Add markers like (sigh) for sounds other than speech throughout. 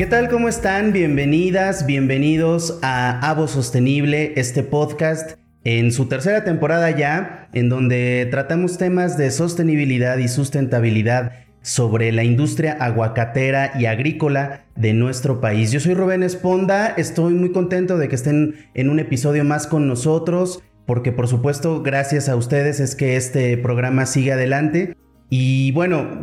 ¿Qué tal? ¿Cómo están? Bienvenidas, bienvenidos a Avo Sostenible, este podcast en su tercera temporada ya, en donde tratamos temas de sostenibilidad y sustentabilidad sobre la industria aguacatera y agrícola de nuestro país. Yo soy Rubén Esponda, estoy muy contento de que estén en un episodio más con nosotros, porque por supuesto gracias a ustedes es que este programa sigue adelante. Y bueno,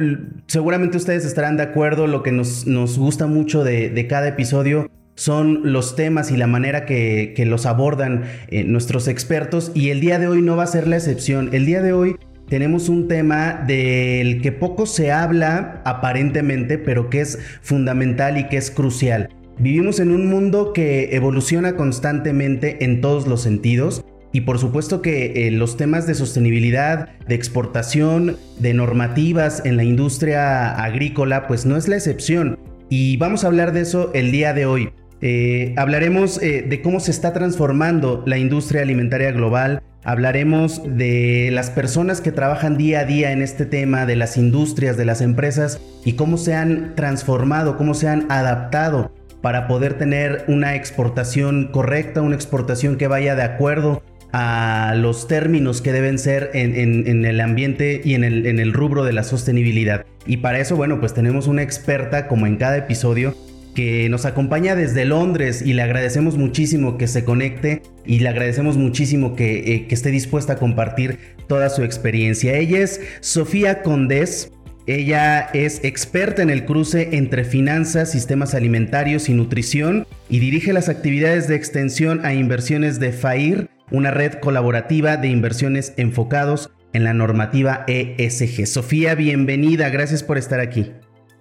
seguramente ustedes estarán de acuerdo, lo que nos, gusta mucho de, cada episodio son los temas y la manera que, los abordan eh, nuestros expertos y el día de hoy no va a ser la excepción. El día de hoy tenemos un tema del que poco se habla aparentemente, pero que es fundamental y que es crucial. Vivimos en un mundo que evoluciona constantemente en todos los sentidos y por supuesto que eh, los temas de sostenibilidad, de exportación, de normativas en la industria agrícola, pues no es la excepción. Y vamos a hablar de eso el día de hoy. Eh, hablaremos eh, de cómo se está transformando la industria alimentaria global. Hablaremos de las personas que trabajan día a día en este tema, de las industrias, de las empresas y cómo se han transformado, cómo se han adaptado para poder tener una exportación correcta, una exportación que vaya de acuerdo a los términos que deben ser en, el ambiente y en el, rubro de la sostenibilidad. Y para eso, bueno, pues tenemos una experta como en cada episodio que nos acompaña desde Londres y le agradecemos muchísimo que se conecte y le agradecemos muchísimo que, eh, que, esté dispuesta a compartir toda su experiencia. Ella es Sofía Condés. Ella es experta en el cruce entre finanzas, sistemas alimentarios y nutrición y dirige las actividades de extensión a inversiones de FAIR una red colaborativa de inversiones enfocados en la normativa ESG. Sofía, bienvenida, gracias por estar aquí.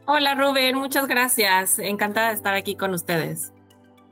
Hola Rubén, muchas gracias, encantada de estar aquí con ustedes.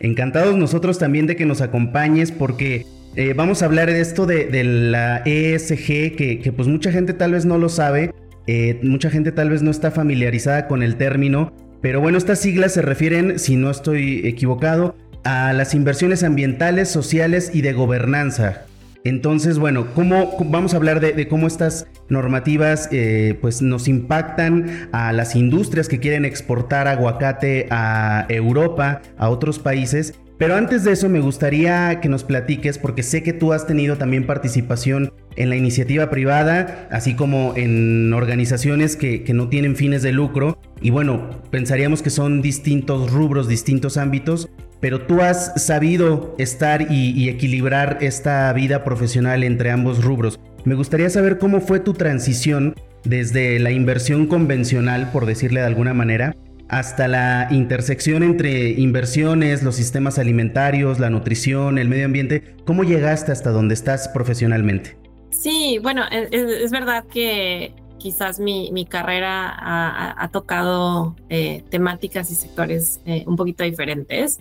Encantados nosotros también de que nos acompañes porque eh, vamos a hablar de esto de, la ESG que, pues mucha gente tal vez no lo sabe, eh, mucha gente tal vez no está familiarizada con el término, pero bueno, estas siglas se refieren, si no estoy equivocado, a las inversiones ambientales, sociales y de gobernanza. Entonces, bueno, ¿cómo, vamos a hablar de, cómo estas normativas eh, pues nos impactan a las industrias que quieren exportar aguacate a Europa, a otros países. Pero antes de eso me gustaría que nos platiques, porque sé que tú has tenido también participación en la iniciativa privada, así como en organizaciones que, que no tienen fines de lucro. Y bueno, pensaríamos que son distintos rubros, distintos ámbitos, pero tú has sabido estar y, equilibrar esta vida profesional entre ambos rubros. Me gustaría saber cómo fue tu transición desde la inversión convencional, por decirle de alguna manera, hasta la intersección entre inversiones, los sistemas alimentarios, la nutrición, el medio ambiente. ¿Cómo llegaste hasta donde estás profesionalmente? Sí, bueno, es, verdad que quizás mi, carrera ha, tocado eh, temáticas y sectores eh, un poquito diferentes.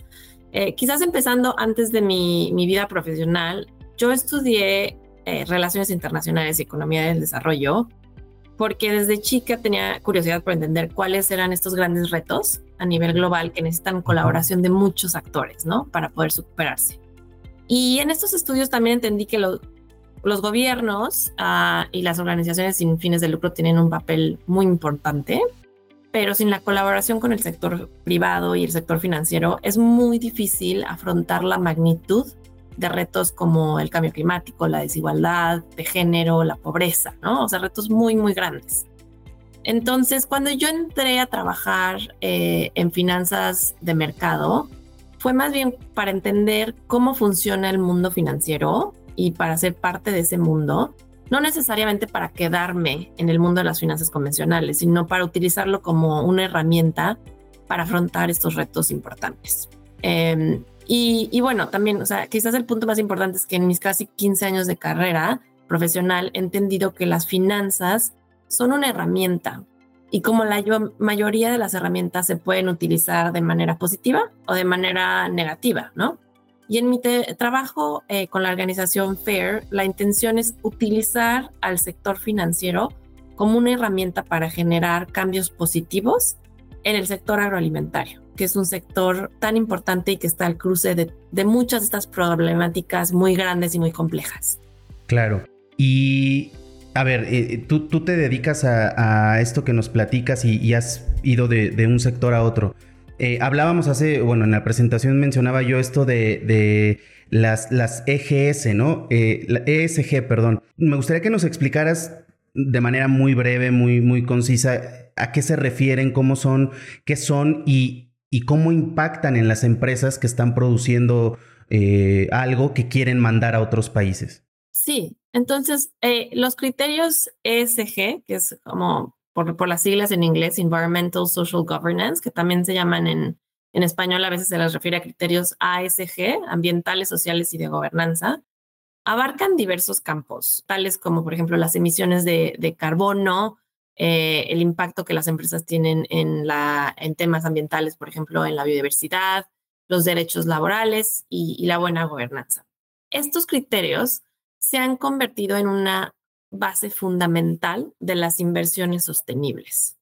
Eh, quizás empezando antes de mi, vida profesional, yo estudié eh, Relaciones Internacionales y Economía del Desarrollo porque desde chica tenía curiosidad por entender cuáles eran estos grandes retos a nivel global que necesitan colaboración de muchos actores, ¿no? Para poder superarse. Y en estos estudios también entendí que los gobiernos ah, y las organizaciones sin fines de lucro tienen un papel muy importante pero sin la colaboración con el sector privado y el sector financiero es muy difícil afrontar la magnitud de retos como el cambio climático, la desigualdad de género, la pobreza, ¿no? O sea, retos muy, muy grandes. Entonces, cuando yo entré a trabajar eh, en finanzas de mercado, fue más bien para entender cómo funciona el mundo financiero y para ser parte de ese mundo no necesariamente para quedarme en el mundo de las finanzas convencionales, sino para utilizarlo como una herramienta para afrontar estos retos importantes. Em, y, bueno, también, o sea, quizás el punto más importante es que en mis casi 15 años de carrera profesional he entendido que las finanzas son una herramienta y como la mayoría de las herramientas se pueden utilizar de manera positiva o de manera negativa, ¿no? Y en mi trabajo eh, con la organización FAIR, la intención es utilizar al sector financiero como una herramienta para generar cambios positivos en el sector agroalimentario, que es un sector tan importante y que está al cruce de, muchas de estas problemáticas muy grandes y muy complejas. Claro. Y a ver, eh, tú, tú, te dedicas a, esto que nos platicas y, has ido de, un sector a otro. Eh, hablábamos hace, bueno, en la presentación mencionaba yo esto de, las, EGS, ¿no? Eh, la ESG, perdón. Me gustaría que nos explicaras de manera muy breve, muy, muy concisa, a qué se refieren, cómo son, qué son y, y cómo impactan en las empresas que están produciendo eh, algo que quieren mandar a otros países. Sí, entonces los criterios ESG, que es como por, las siglas en inglés, Environmental Social Governance, que también se llaman en, en español, a veces se les refiere a criterios ASG, ambientales, sociales y de gobernanza, abarcan diversos campos, tales como, por ejemplo, las emisiones de, carbono, eh, el impacto que las empresas tienen en, la, en temas ambientales, por ejemplo, en la biodiversidad, los derechos laborales y la buena gobernanza. Estos criterios se han convertido en una base fundamental de las inversiones sostenibles.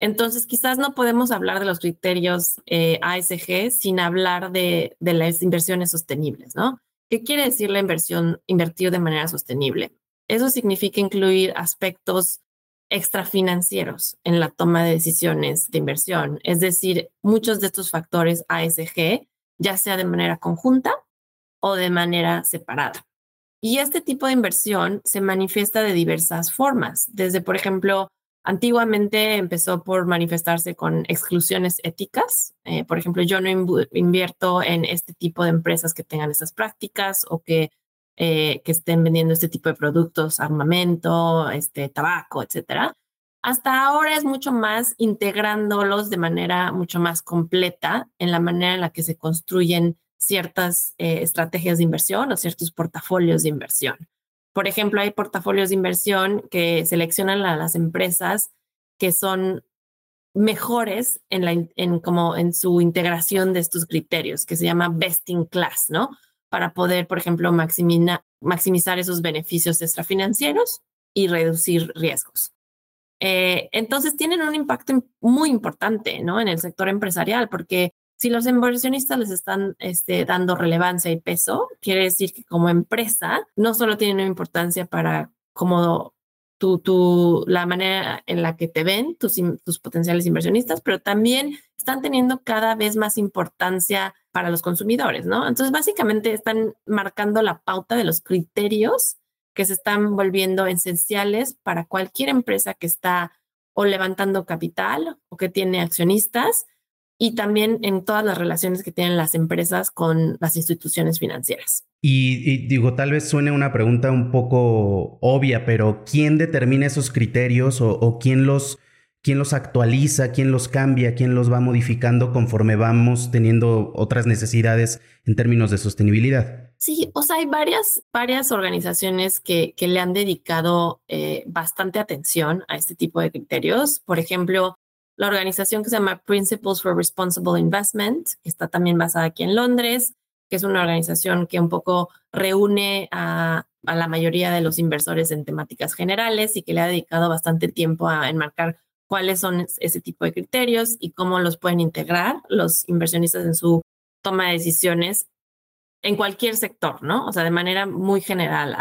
Entonces, quizás no podemos hablar de los criterios eh, ASG sin hablar de, las inversiones sostenibles, ¿no? ¿Qué quiere decir la inversión, invertir de manera sostenible? Eso significa incluir aspectos extrafinancieros en la toma de decisiones de inversión, es decir, muchos de estos factores ASG, ya sea de manera conjunta o de manera separada. Y este tipo de inversión se manifiesta de diversas formas, desde, por ejemplo, antiguamente empezó por manifestarse con exclusiones éticas. Eh, por ejemplo, yo no invierto en este tipo de empresas que tengan esas prácticas o que, eh, que estén vendiendo este tipo de productos, armamento, este, tabaco, etcétera. Hasta ahora es mucho más integrándolos de manera mucho más completa en la manera en la que se construyen ciertas eh, estrategias de inversión o ciertos portafolios de inversión. Por ejemplo, hay portafolios de inversión que seleccionan a las empresas que son mejores en, la, en, como en su integración de estos criterios, que se llama best in class, ¿no? Para poder, por ejemplo, maximizar esos beneficios extrafinancieros y reducir riesgos. Eh, entonces tienen un impacto muy importante, ¿no? En el sector empresarial, porque si los inversionistas les están este, dando relevancia y peso, quiere decir que como empresa no solo tienen importancia para como tu, tu, la manera en la que te ven tus, tus potenciales inversionistas, pero también están teniendo cada vez más importancia para los consumidores, ¿no? Entonces, básicamente están marcando la pauta de los criterios que se están volviendo esenciales para cualquier empresa que está o levantando capital o que tiene accionistas y también en todas las relaciones que tienen las empresas con las instituciones financieras. Y, digo, tal vez suene una pregunta un poco obvia, pero ¿quién determina esos criterios o, quién, los, quién los actualiza, quién los cambia, quién los va modificando conforme vamos teniendo otras necesidades en términos de sostenibilidad? Sí, o sea, hay varias, varias organizaciones que, que le han dedicado eh, bastante atención a este tipo de criterios. Por ejemplo, la organización que se llama Principles for Responsible Investment, que está también basada aquí en Londres, que es una organización que un poco reúne a, la mayoría de los inversores en temáticas generales y que le ha dedicado bastante tiempo a enmarcar cuáles son ese tipo de criterios y cómo los pueden integrar los inversionistas en su toma de decisiones en cualquier sector, ¿no? O sea, de manera muy general,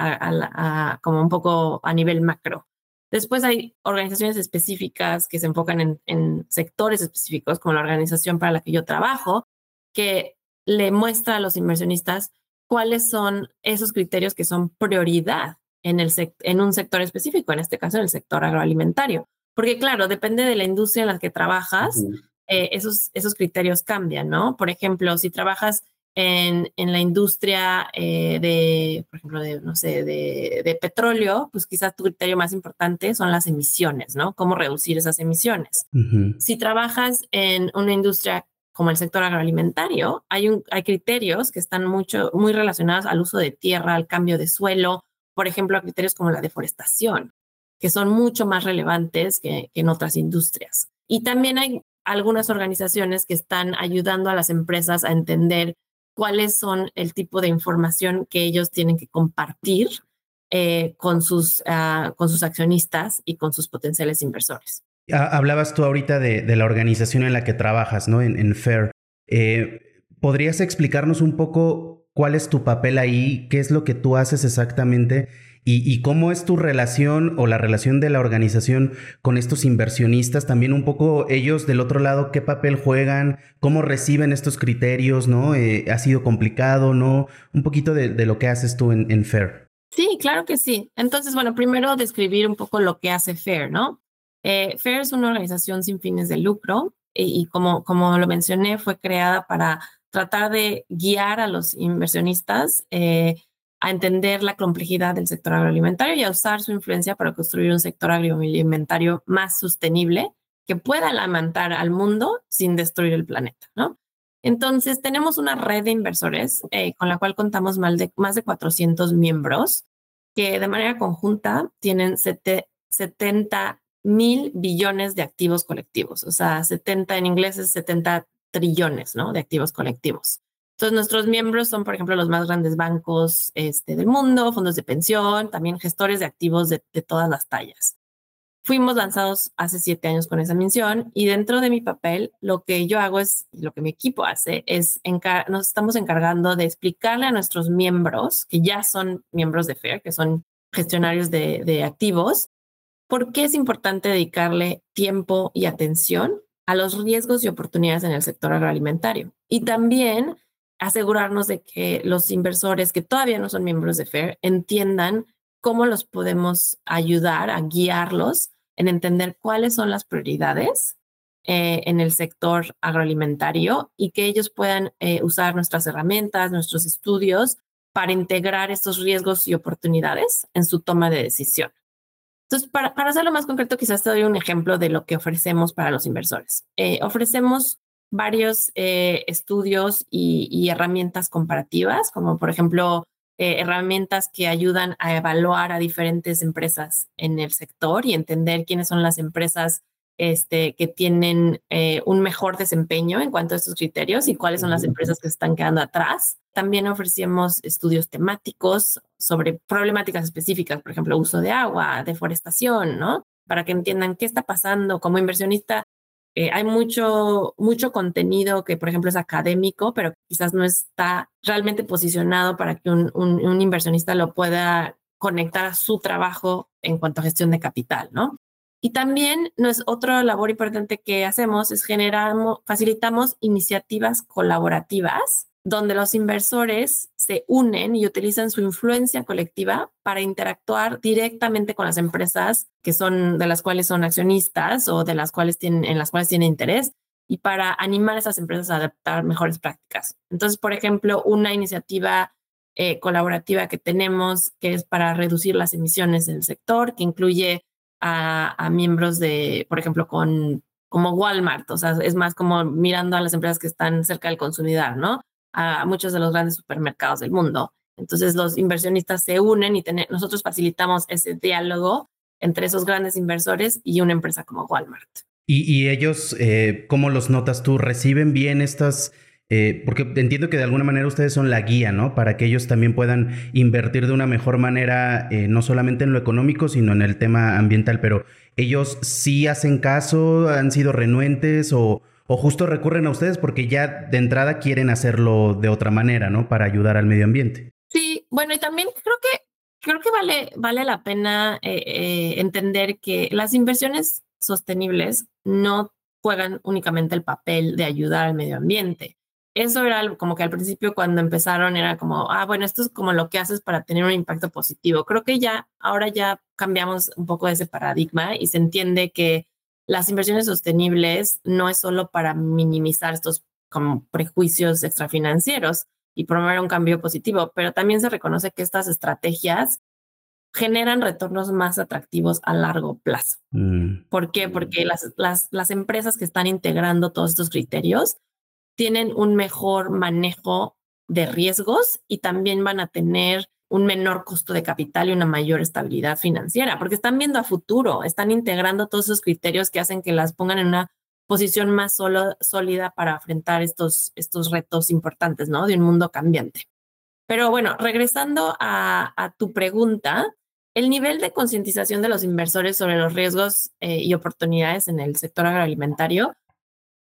como un poco a nivel macro. Después hay organizaciones específicas que se enfocan en, sectores específicos, como la organización para la que yo trabajo, que le muestra a los inversionistas cuáles son esos criterios que son prioridad en, el en un sector específico, en este caso en el sector agroalimentario. Porque claro, depende de la industria en la que trabajas, eh, esos, esos criterios cambian, ¿no? Por ejemplo, si trabajas en, en la industria eh, de, por ejemplo, de, no sé, de, de, petróleo, pues quizás tu criterio más importante son las emisiones, ¿no? Cómo reducir esas emisiones. Si trabajas en una industria como el sector agroalimentario, hay, un, hay criterios que están mucho, muy relacionados al uso de tierra, al cambio de suelo, por ejemplo, a criterios como la deforestación, que son mucho más relevantes que, que en otras industrias. Y también hay algunas organizaciones que están ayudando a las empresas a entender cuáles son el tipo de información que ellos tienen que compartir eh, con, sus, ah, con sus accionistas y con sus potenciales inversores. Hablabas tú ahorita de, la organización en la que trabajas, ¿no? En, FAIR. Eh, ¿Podrías explicarnos un poco cuál es tu papel ahí? ¿Qué es lo que tú haces exactamente? Y, cómo es tu relación o la relación de la organización con estos inversionistas, también un poco ellos del otro lado, qué papel juegan, cómo reciben estos criterios, ¿no? Eh, ¿Ha sido complicado, no? Un poquito de, lo que haces tú en, FAIR. Sí, claro que sí. Entonces, bueno, primero describir un poco lo que hace FAIR, ¿no? Eh, FAIR es una organización sin fines de lucro y, y como, como lo mencioné, fue creada para tratar de guiar a los inversionistas eh, a entender la complejidad del sector agroalimentario y a usar su influencia para construir un sector agroalimentario más sostenible que pueda alimentar al mundo sin destruir el planeta, ¿no? Entonces, tenemos una red de inversores eh, con la cual contamos más de, más de 400 miembros que de manera conjunta tienen 70 mil billones de activos colectivos, o sea, 70 en inglés es 70 trillones, ¿no? De activos colectivos. Entonces, nuestros miembros son, por ejemplo, los más grandes bancos este, del mundo, fondos de pensión, también gestores de activos de, todas las tallas. Fuimos lanzados hace siete años con esa misión y dentro de mi papel, lo que yo hago es, lo que mi equipo hace, es nos estamos encargando de explicarle a nuestros miembros, que ya son miembros de FAIR, que son gestionarios de, de activos, por qué es importante dedicarle tiempo y atención a los riesgos y oportunidades en el sector agroalimentario. Y también asegurarnos de que los inversores que todavía no son miembros de FAIR entiendan cómo los podemos ayudar a guiarlos en entender cuáles son las prioridades eh, en el sector agroalimentario y que ellos puedan eh, usar nuestras herramientas, nuestros estudios para integrar estos riesgos y oportunidades en su toma de decisión. Entonces, para, para hacerlo más concreto, quizás te doy un ejemplo de lo que ofrecemos para los inversores. Eh, ofrecemos varios eh, estudios y, herramientas comparativas, como por ejemplo eh, herramientas que ayudan a evaluar a diferentes empresas en el sector y entender quiénes son las empresas este, que tienen eh, un mejor desempeño en cuanto a estos criterios y cuáles son las empresas que se están quedando atrás. También ofrecemos estudios temáticos sobre problemáticas específicas, por ejemplo, uso de agua, deforestación, ¿no? Para que entiendan qué está pasando. Como inversionista, eh, hay mucho, mucho contenido que, por ejemplo, es académico, pero quizás no está realmente posicionado para que un, un, inversionista lo pueda conectar a su trabajo en cuanto a gestión de capital, ¿no? Y también es otra labor importante que hacemos es generamos, facilitamos iniciativas colaborativas donde los inversores se unen y utilizan su influencia colectiva para interactuar directamente con las empresas que son de las cuales son accionistas o de las cuales tienen en las cuales tienen interés y para animar a esas empresas a adaptar mejores prácticas. Entonces, por ejemplo, una iniciativa eh, colaborativa que tenemos que es para reducir las emisiones del sector, que incluye a, a miembros de, por ejemplo, con como Walmart, o sea, es más como mirando a las empresas que están cerca del consumidor, ¿no? A muchos de los grandes supermercados del mundo. Entonces los inversionistas se unen y nosotros facilitamos ese diálogo entre esos grandes inversores y una empresa como Walmart. ¿Y, ellos, eh, cómo los notas tú? ¿Reciben bien estas... Eh, porque entiendo que de alguna manera ustedes son la guía, ¿no? Para que ellos también puedan invertir de una mejor manera, eh, no solamente en lo económico, sino en el tema ambiental. Pero ellos sí hacen caso, han sido renuentes o, o justo recurren a ustedes porque ya de entrada quieren hacerlo de otra manera, ¿no? Para ayudar al medio ambiente. Sí, bueno, y también creo que creo que vale, vale la pena eh, eh, entender que las inversiones sostenibles no juegan únicamente el papel de ayudar al medio ambiente. Eso era como que al principio cuando empezaron era como, ah, bueno, esto es como lo que haces para tener un impacto positivo. Creo que ya, ahora ya cambiamos un poco ese paradigma y se entiende que las inversiones sostenibles no es solo para minimizar estos como prejuicios extrafinancieros y promover un cambio positivo, pero también se reconoce que estas estrategias generan retornos más atractivos a largo plazo. Mm. ¿Por qué? Porque las, las, las empresas que están integrando todos estos criterios tienen un mejor manejo de riesgos y también van a tener un menor costo de capital y una mayor estabilidad financiera, porque están viendo a futuro, están integrando todos esos criterios que hacen que las pongan en una posición más solo, sólida para enfrentar estos, estos retos importantes, ¿no? De un mundo cambiante. Pero bueno, regresando a, tu pregunta, el nivel de concientización de los inversores sobre los riesgos eh, y oportunidades en el sector agroalimentario,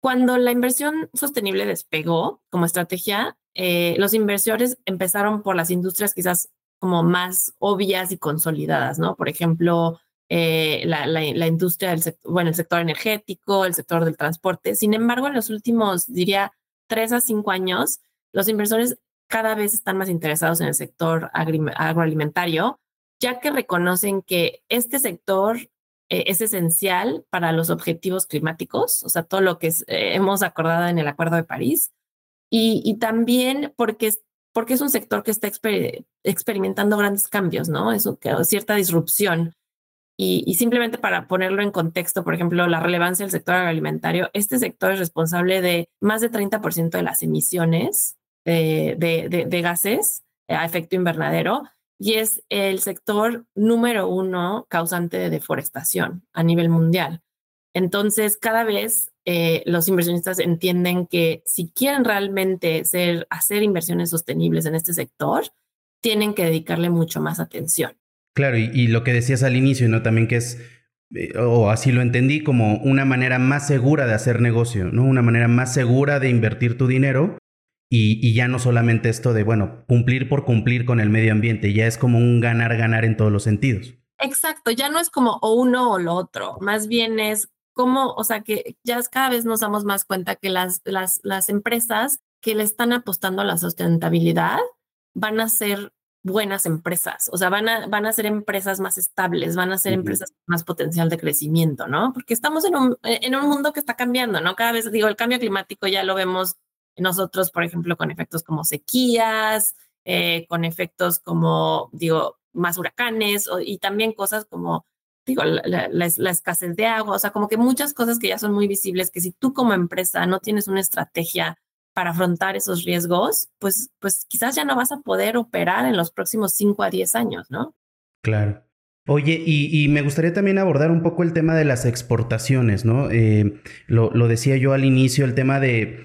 cuando la inversión sostenible despegó como estrategia, eh, los inversores empezaron por las industrias quizás como más obvias y consolidadas, ¿no? Por ejemplo, eh, la, industria del sector, bueno, el sector energético, el sector del transporte. Sin embargo, en los últimos, diría, tres a cinco años, los inversores cada vez están más interesados en el sector agroalimentario, ya que reconocen que este sector eh, es esencial para los objetivos climáticos, o sea, todo lo que hemos acordado en el Acuerdo de París, y, también porque es, porque es un sector que está experimentando grandes cambios, ¿no? Es cierta disrupción. Y, simplemente para ponerlo en contexto, por ejemplo, la relevancia del sector agroalimentario, este sector es responsable de más de 30% de las emisiones de gases a efecto invernadero y es el sector número uno causante de deforestación a nivel mundial. Entonces, cada vez eh, los inversionistas entienden que si quieren realmente ser, hacer inversiones sostenibles en este sector, tienen que dedicarle mucho más atención. Claro, y, lo que decías al inicio, ¿no? También que es, eh, o así lo entendí, como una manera más segura de hacer negocio, ¿no? Una manera más segura de invertir tu dinero y, ya no solamente esto de, bueno, cumplir por cumplir con el medio ambiente, ya es como un ganar-ganar en todos los sentidos. Exacto, ya no es como o uno o lo otro, más bien es como, o sea, que ya cada vez nos damos más cuenta que las, las, las empresas que le están apostando a la sustentabilidad van a ser buenas empresas, o sea, van a, van a ser empresas más estables, van a ser empresas con más potencial de crecimiento, ¿no? Porque estamos en un, en un mundo que está cambiando, ¿no? Cada vez, digo, el cambio climático ya lo vemos nosotros, por ejemplo, con efectos como sequías, eh, con efectos como, digo, más huracanes y también cosas como, digo, la, escasez de agua, o sea, como que muchas cosas que ya son muy visibles, que si tú como empresa no tienes una estrategia para afrontar esos riesgos, pues, pues quizás ya no vas a poder operar en los próximos 5 a 10 años, ¿no? Claro. Oye, y, me gustaría también abordar un poco el tema de las exportaciones, ¿no? Eh, lo, decía yo al inicio, el tema de,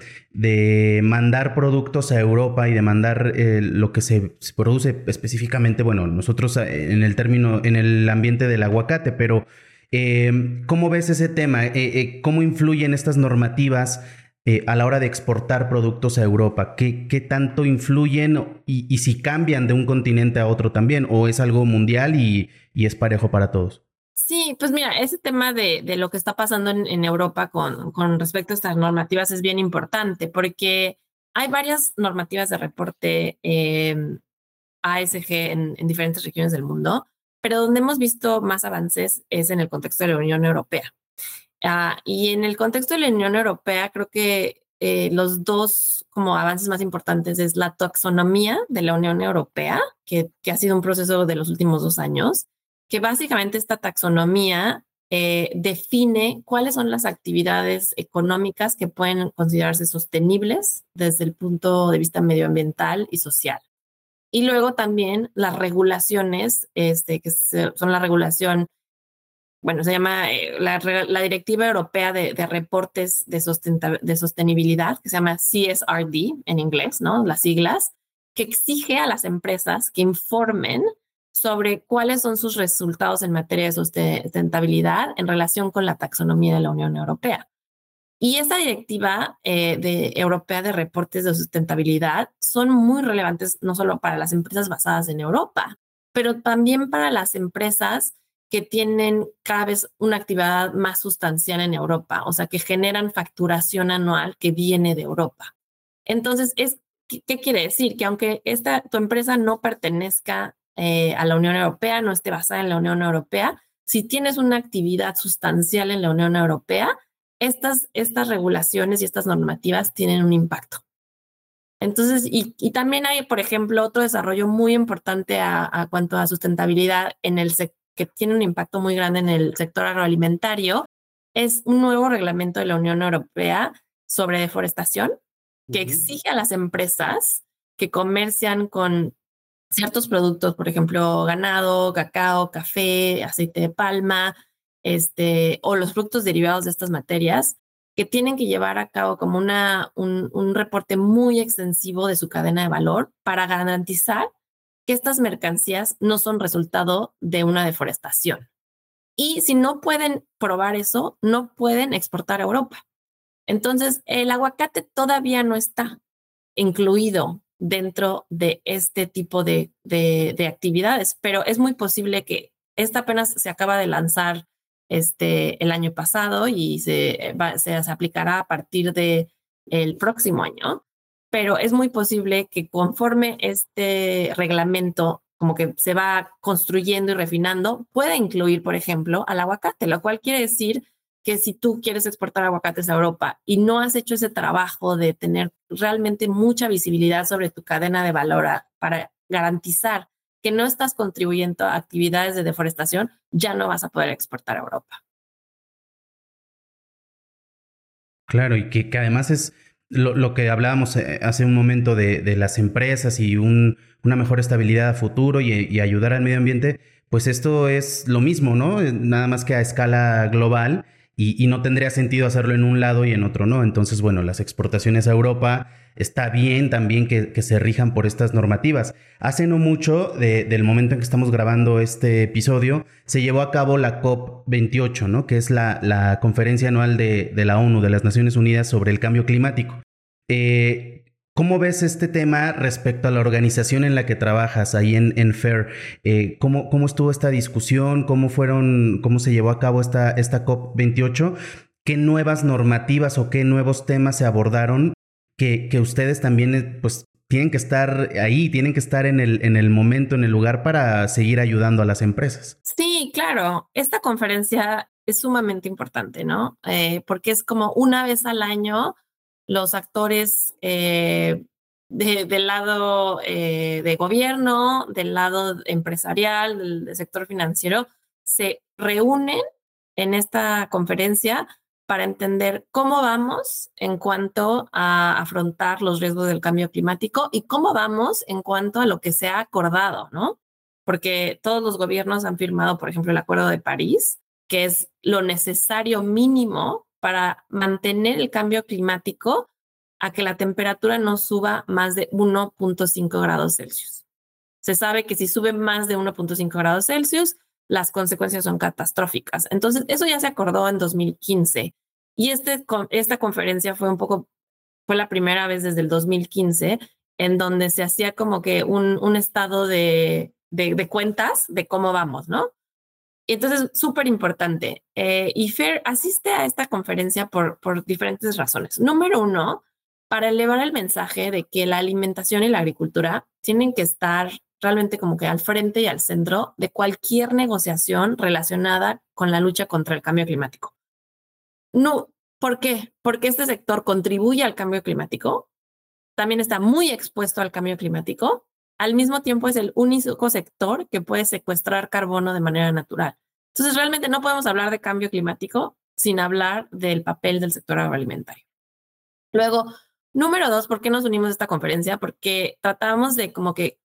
mandar productos a Europa y de mandar eh, lo que se, produce específicamente, bueno, nosotros eh, en el término, en el ambiente del aguacate, pero ¿cómo ves ese tema? ¿Cómo influyen estas normativas eh, a la hora de exportar productos a Europa? ¿Qué, qué tanto influyen y, si cambian de un continente a otro también? ¿O es algo mundial y, y es parejo para todos? Sí, pues mira, ese tema de, de lo que está pasando en, Europa con, con, respecto a estas normativas es bien importante porque hay varias normativas de reporte em, ASG en, en diferentes regiones del mundo, pero donde hemos visto más avances es en el contexto de la Unión Europea. Ah, y en el contexto de la Unión Europea, creo que eh, los dos como avances más importantes es la taxonomía de la Unión Europea, que, que, ha sido un proceso de los últimos dos años, que básicamente esta taxonomía eh, define cuáles son las actividades económicas que pueden considerarse sostenibles desde el punto de vista medioambiental y social. Y luego también las regulaciones, este, que son la regulación bueno, se llama eh, la, Directiva Europea de, Reportes de, de, Sostenibilidad, que se llama CSRD en inglés, ¿no? Las siglas, que exige a las empresas que informen sobre cuáles son sus resultados en materia de sustentabilidad en relación con la taxonomía de la Unión Europea. Y esta directiva eh, de, europea de reportes de sustentabilidad son muy relevantes no solo para las empresas basadas en Europa, pero también para las empresas que tienen cada vez una actividad más sustancial en Europa, o sea, que generan facturación anual que viene de Europa. Entonces, es, ¿qué, quiere decir? Que aunque esta, tu empresa no pertenezca eh, a la Unión Europea, no esté basada en la Unión Europea, si tienes una actividad sustancial en la Unión Europea, estas, estas regulaciones y estas normativas tienen un impacto. Entonces, y, también hay, por ejemplo, otro desarrollo muy importante a, a cuanto a sustentabilidad en el que tiene un impacto muy grande en el sector agroalimentario, es un nuevo reglamento de la Unión Europea sobre deforestación que exige a las empresas que comercian con ciertos productos, por ejemplo, ganado, cacao, café, aceite de palma, este, o los productos derivados de estas materias, que tienen que llevar a cabo como una, un, un reporte muy extensivo de su cadena de valor para garantizar que estas mercancías no son resultado de una deforestación. Y si no pueden probar eso, no pueden exportar a Europa. Entonces, el aguacate todavía no está incluido dentro de este tipo de, de, actividades, pero es muy posible que esta apenas se acaba de lanzar este, el año pasado y se, se, aplicará a partir del el próximo año, pero es muy posible que conforme este reglamento como que se va construyendo y refinando, pueda incluir, por ejemplo, al aguacate, lo cual quiere decir que si tú quieres exportar aguacates a Europa y no has hecho ese trabajo de tener realmente mucha visibilidad sobre tu cadena de valor para garantizar que no estás contribuyendo a actividades de deforestación, ya no vas a poder exportar a Europa. Claro, y que, además es lo, que hablábamos eh, hace un momento de, las empresas y una mejor estabilidad a futuro y ayudar al medio ambiente, pues esto es lo mismo, ¿no? Nada más que a escala global y, no tendría sentido hacerlo en un lado y en otro no. Entonces, bueno, las exportaciones a Europa está bien también que, se rijan por estas normativas. Hace no mucho del momento en que estamos grabando este episodio, se llevó a cabo la COP28, ¿no? Que es la, conferencia anual de, de, la ONU, de las Naciones Unidas, sobre el cambio climático. Eh, ¿Cómo ves este tema respecto a la organización en la que trabajas ahí en, en FAIR? Eh, ¿cómo, ¿cómo, estuvo esta discusión? ¿Cómo fueron, cómo se llevó a cabo esta, esta COP28? ¿Qué nuevas normativas o qué nuevos temas se abordaron que, que ustedes también eh, pues, tienen que estar ahí, tienen que estar en el, en el momento, en el lugar para seguir ayudando a las empresas? Sí, claro. Esta conferencia es sumamente importante, ¿no? Eh, porque es como una vez al año los actores eh, del lado eh, de gobierno, del lado empresarial, del, sector financiero, se reúnen en esta conferencia para entender cómo vamos en cuanto a afrontar los riesgos del cambio climático y cómo vamos en cuanto a lo que se ha acordado, ¿no? Porque todos los gobiernos han firmado, por ejemplo, el Acuerdo de París, que es lo necesario mínimo para mantener el cambio climático a que la temperatura no suba más de 1.5 grados Celsius. Se sabe que si sube más de 1.5 grados Celsius, las consecuencias son catastróficas. Entonces, eso ya se acordó en 2015 y este, esta conferencia fue un poco, fue la primera vez desde el 2015 en donde se hacía como que un, estado de cuentas de cómo vamos, ¿no? Entonces, súper importante. Eh, y Fair asiste a esta conferencia por, por diferentes razones. Número uno, para elevar el mensaje de que la alimentación y la agricultura tienen que estar realmente como que al frente y al centro de cualquier negociación relacionada con la lucha contra el cambio climático. No, ¿por qué? Porque este sector contribuye al cambio climático, también está muy expuesto al cambio climático al mismo tiempo es el único sector que puede secuestrar carbono de manera natural. Entonces, realmente no podemos hablar de cambio climático sin hablar del papel del sector agroalimentario. Luego, número dos, ¿por qué nos unimos a esta conferencia? Porque tratamos de como que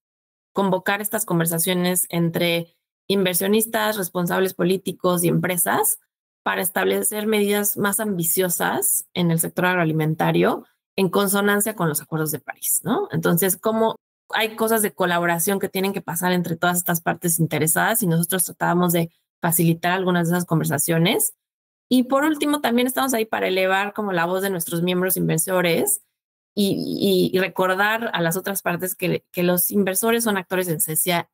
convocar estas conversaciones entre inversionistas, responsables políticos y empresas para establecer medidas más ambiciosas en el sector agroalimentario en consonancia con los acuerdos de París, ¿no? Entonces, ¿cómo hay cosas de colaboración que tienen que pasar entre todas estas partes interesadas y nosotros tratábamos de facilitar algunas de esas conversaciones. Y por último, también estamos ahí para elevar como la voz de nuestros miembros inversores y, recordar a las otras partes que, los inversores son actores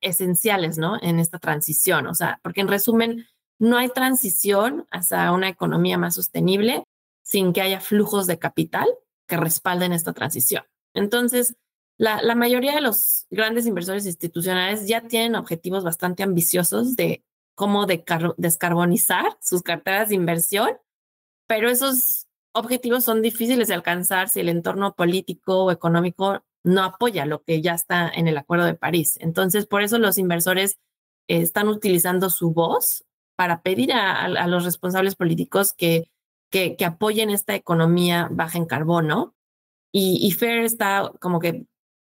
esenciales, ¿no? En esta transición, o sea, porque en resumen, no hay transición hacia una economía más sostenible sin que haya flujos de capital que respalden esta transición. Entonces, la, mayoría de los grandes inversores institucionales ya tienen objetivos bastante ambiciosos de cómo descarbonizar sus carteras de inversión, pero esos objetivos son difíciles de alcanzar si el entorno político o económico no apoya lo que ya está en el Acuerdo de París. Entonces, por eso los inversores están utilizando su voz para pedir a, los responsables políticos que, que, apoyen esta economía baja en carbono. Y, y FAIR está como que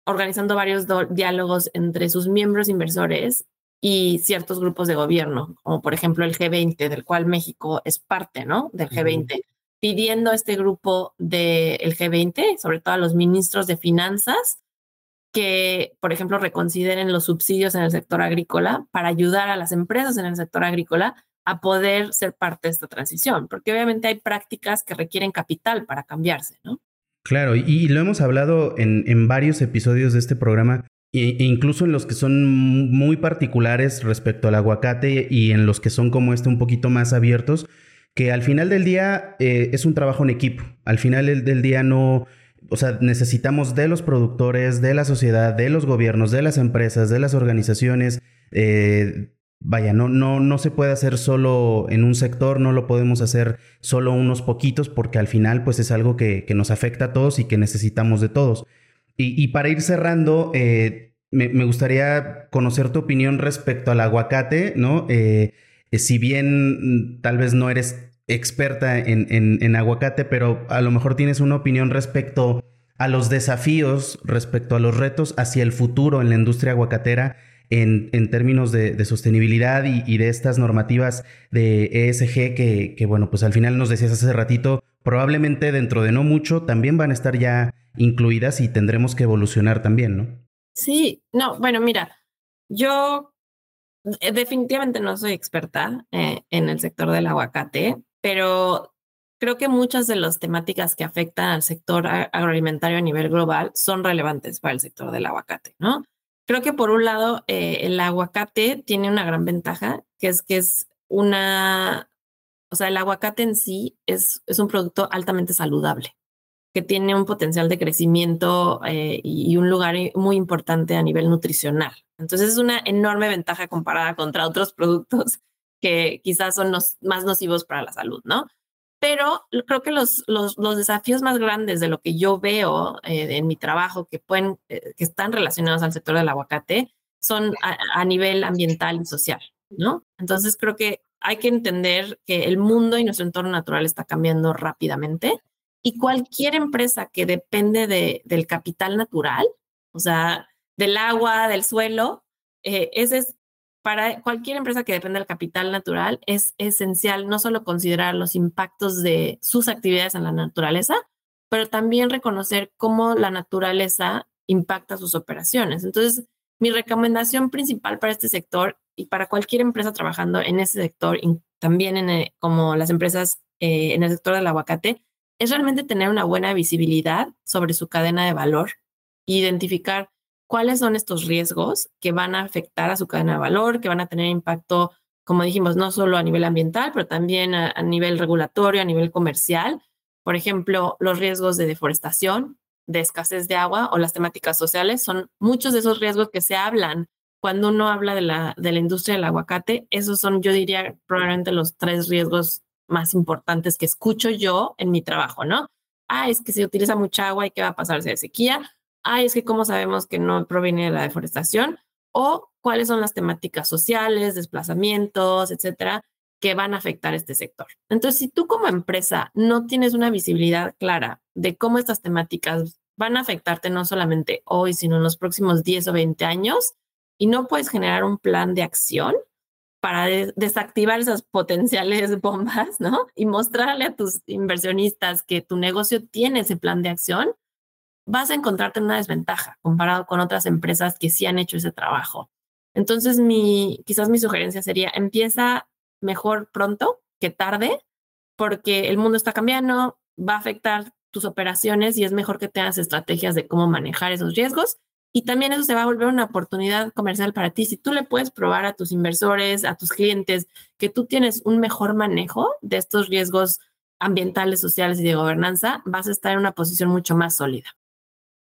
organizando varios diálogos entre sus miembros inversores y ciertos grupos de gobierno, como por ejemplo el G20, del cual México es parte, ¿no? Del G20, pidiendo a este grupo del G20, sobre todo a los ministros de finanzas, que, por ejemplo, reconsideren los subsidios en el sector agrícola para ayudar a las empresas en el sector agrícola a poder ser parte de esta transición, porque obviamente hay prácticas que requieren capital para cambiarse, ¿no? Claro, y, lo hemos hablado en, varios episodios de este programa, e, incluso en los que son muy particulares respecto al aguacate y en los que son como este un poquito más abiertos, que al final del día eh, es un trabajo en equipo. Al final del día no, o sea, necesitamos de los productores, de la sociedad, de los gobiernos, de las empresas, de las organizaciones, eh, vaya, no, no, no se puede hacer solo en un sector, no lo podemos hacer solo unos poquitos, porque al final, pues es algo que, nos afecta a todos y que necesitamos de todos. Y, para ir cerrando, eh, me, gustaría conocer tu opinión respecto al aguacate, ¿no? Eh, eh, si bien mm, tal vez no eres experta en, en aguacate, pero a lo mejor tienes una opinión respecto a los desafíos, respecto a los retos hacia el futuro en la industria aguacatera en, términos de, sostenibilidad y, de estas normativas de ESG que, bueno, pues al final nos decías hace ratito, probablemente dentro de no mucho también van a estar ya incluidas y tendremos que evolucionar también, ¿no? Sí, no, bueno, mira, yo eh, definitivamente no soy experta eh, en el sector del aguacate, pero creo que muchas de las temáticas que afectan al sector agroalimentario a nivel global son relevantes para el sector del aguacate, ¿no? Creo que por un lado, eh, el aguacate tiene una gran ventaja, que es que es una, o sea, el aguacate en sí es, es un producto altamente saludable, que tiene un potencial de crecimiento eh, y un lugar muy importante a nivel nutricional. Entonces es una enorme ventaja comparada contra otros (laughs) productos que quizás son los más nocivos para la salud, ¿no? Pero creo que los, los, los, desafíos más grandes de lo que yo veo eh, en mi trabajo que, pueden, eh, que están relacionados al sector del aguacate son a, nivel ambiental y social, ¿no? Entonces creo que hay que entender que el mundo y nuestro entorno natural está cambiando rápidamente y cualquier empresa que depende de, del capital natural, o sea, del agua, del suelo, eh, ese es para cualquier empresa que dependa del capital natural es esencial no solo considerar los impactos de sus actividades en la naturaleza, pero también reconocer cómo la naturaleza impacta sus operaciones. Entonces, mi recomendación principal para este sector y para cualquier empresa trabajando en ese sector, y también en eh, como las empresas eh, en el sector del aguacate, es realmente tener una buena visibilidad sobre su cadena de valor, identificar cuáles son estos riesgos que van a afectar a su cadena de valor, que van a tener impacto, como dijimos, no solo a nivel ambiental, pero también a, nivel regulatorio, a nivel comercial. Por ejemplo, los riesgos de deforestación, de escasez de agua o las temáticas sociales son muchos de esos riesgos que se hablan cuando uno habla de la, de la industria del aguacate. Esos son, yo diría, probablemente los tres riesgos más importantes que escucho yo en mi trabajo, ¿no? Ah, es que se utiliza mucha agua y qué va a pasar si hay sequía ay, es que cómo sabemos que no proviene de la deforestación, o cuáles son las temáticas sociales, desplazamientos, etcétera, que van a afectar este sector. Entonces, si tú como empresa no tienes una visibilidad clara de cómo estas temáticas van a afectarte no solamente hoy, sino en los próximos 10 o 20 años, y no puedes generar un plan de acción para desactivar esas potenciales (laughs) bombas, ¿no? Y mostrarle a tus inversionistas que tu negocio tiene ese plan de acción, vas a encontrarte en una desventaja comparado con otras empresas que sí han hecho ese trabajo. Entonces, mi, quizás mi sugerencia sería, empieza mejor pronto que tarde, porque el mundo está cambiando, va a afectar tus operaciones y es mejor que tengas estrategias de cómo manejar esos riesgos. Y también eso se va a volver una oportunidad comercial para ti. Si tú le puedes probar a tus inversores, a tus clientes, que tú tienes un mejor manejo de estos riesgos ambientales, sociales y de gobernanza, vas a estar en una posición mucho más sólida.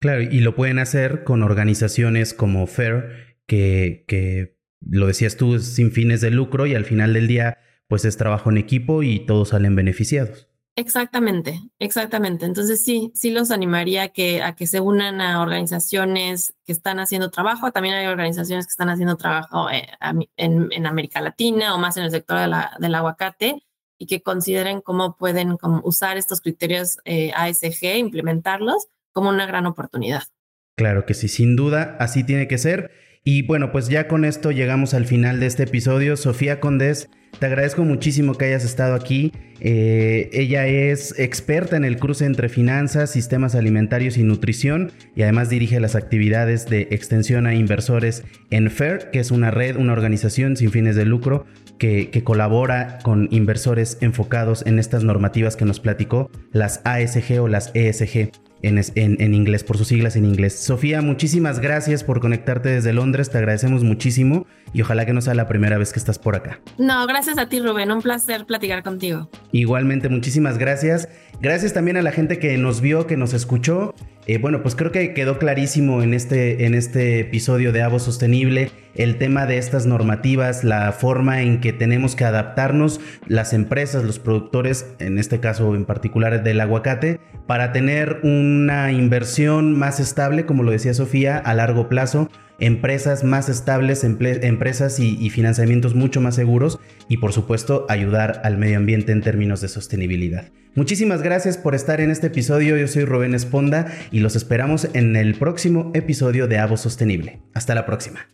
Claro, y lo pueden hacer con organizaciones como FAIR, que, que lo decías tú, sin fines de lucro y al final del día, pues es trabajo en equipo y todos salen beneficiados. Exactamente, exactamente. Entonces sí, sí los animaría a que, a que se unan a organizaciones que están haciendo trabajo. También hay organizaciones que están haciendo trabajo eh, en, en, América Latina o más en el sector de la, del aguacate y que consideren cómo pueden usar estos criterios eh, ASG, implementarlos como una gran oportunidad. Claro que sí, sin duda, así tiene que ser. Y bueno, pues ya con esto llegamos al final de este episodio. Sofía Condés, te agradezco muchísimo que hayas estado aquí. Eh, ella es experta en el cruce entre finanzas, sistemas alimentarios y nutrición y además dirige las actividades de extensión a inversores en FAIR, que es una red, una organización sin fines de lucro que, que colabora con inversores enfocados en estas normativas que nos platicó, las ASG o las ESG. En, inglés, por sus siglas en inglés. Sofía, muchísimas gracias por conectarte desde Londres, te agradecemos muchísimo y ojalá que no sea la primera vez que estás por acá. No, gracias a ti Rubén, un placer platicar contigo. Igualmente, muchísimas gracias. Gracias también a la gente que nos vio, que nos escuchó. Eh, bueno, pues creo que quedó clarísimo en este, en este episodio de Avo Sostenible el tema de estas normativas, la forma en que tenemos que adaptarnos las empresas, los productores, en este caso en particular del aguacate, para tener una inversión más estable, como lo decía Sofía, a largo plazo, empresas más estables, empresas y, financiamientos mucho más seguros y por supuesto ayudar al medio ambiente en términos de sostenibilidad. Muchísimas gracias por estar en este episodio, yo soy Rubén Esponda y los esperamos en el próximo episodio de Avo Sostenible. Hasta la próxima.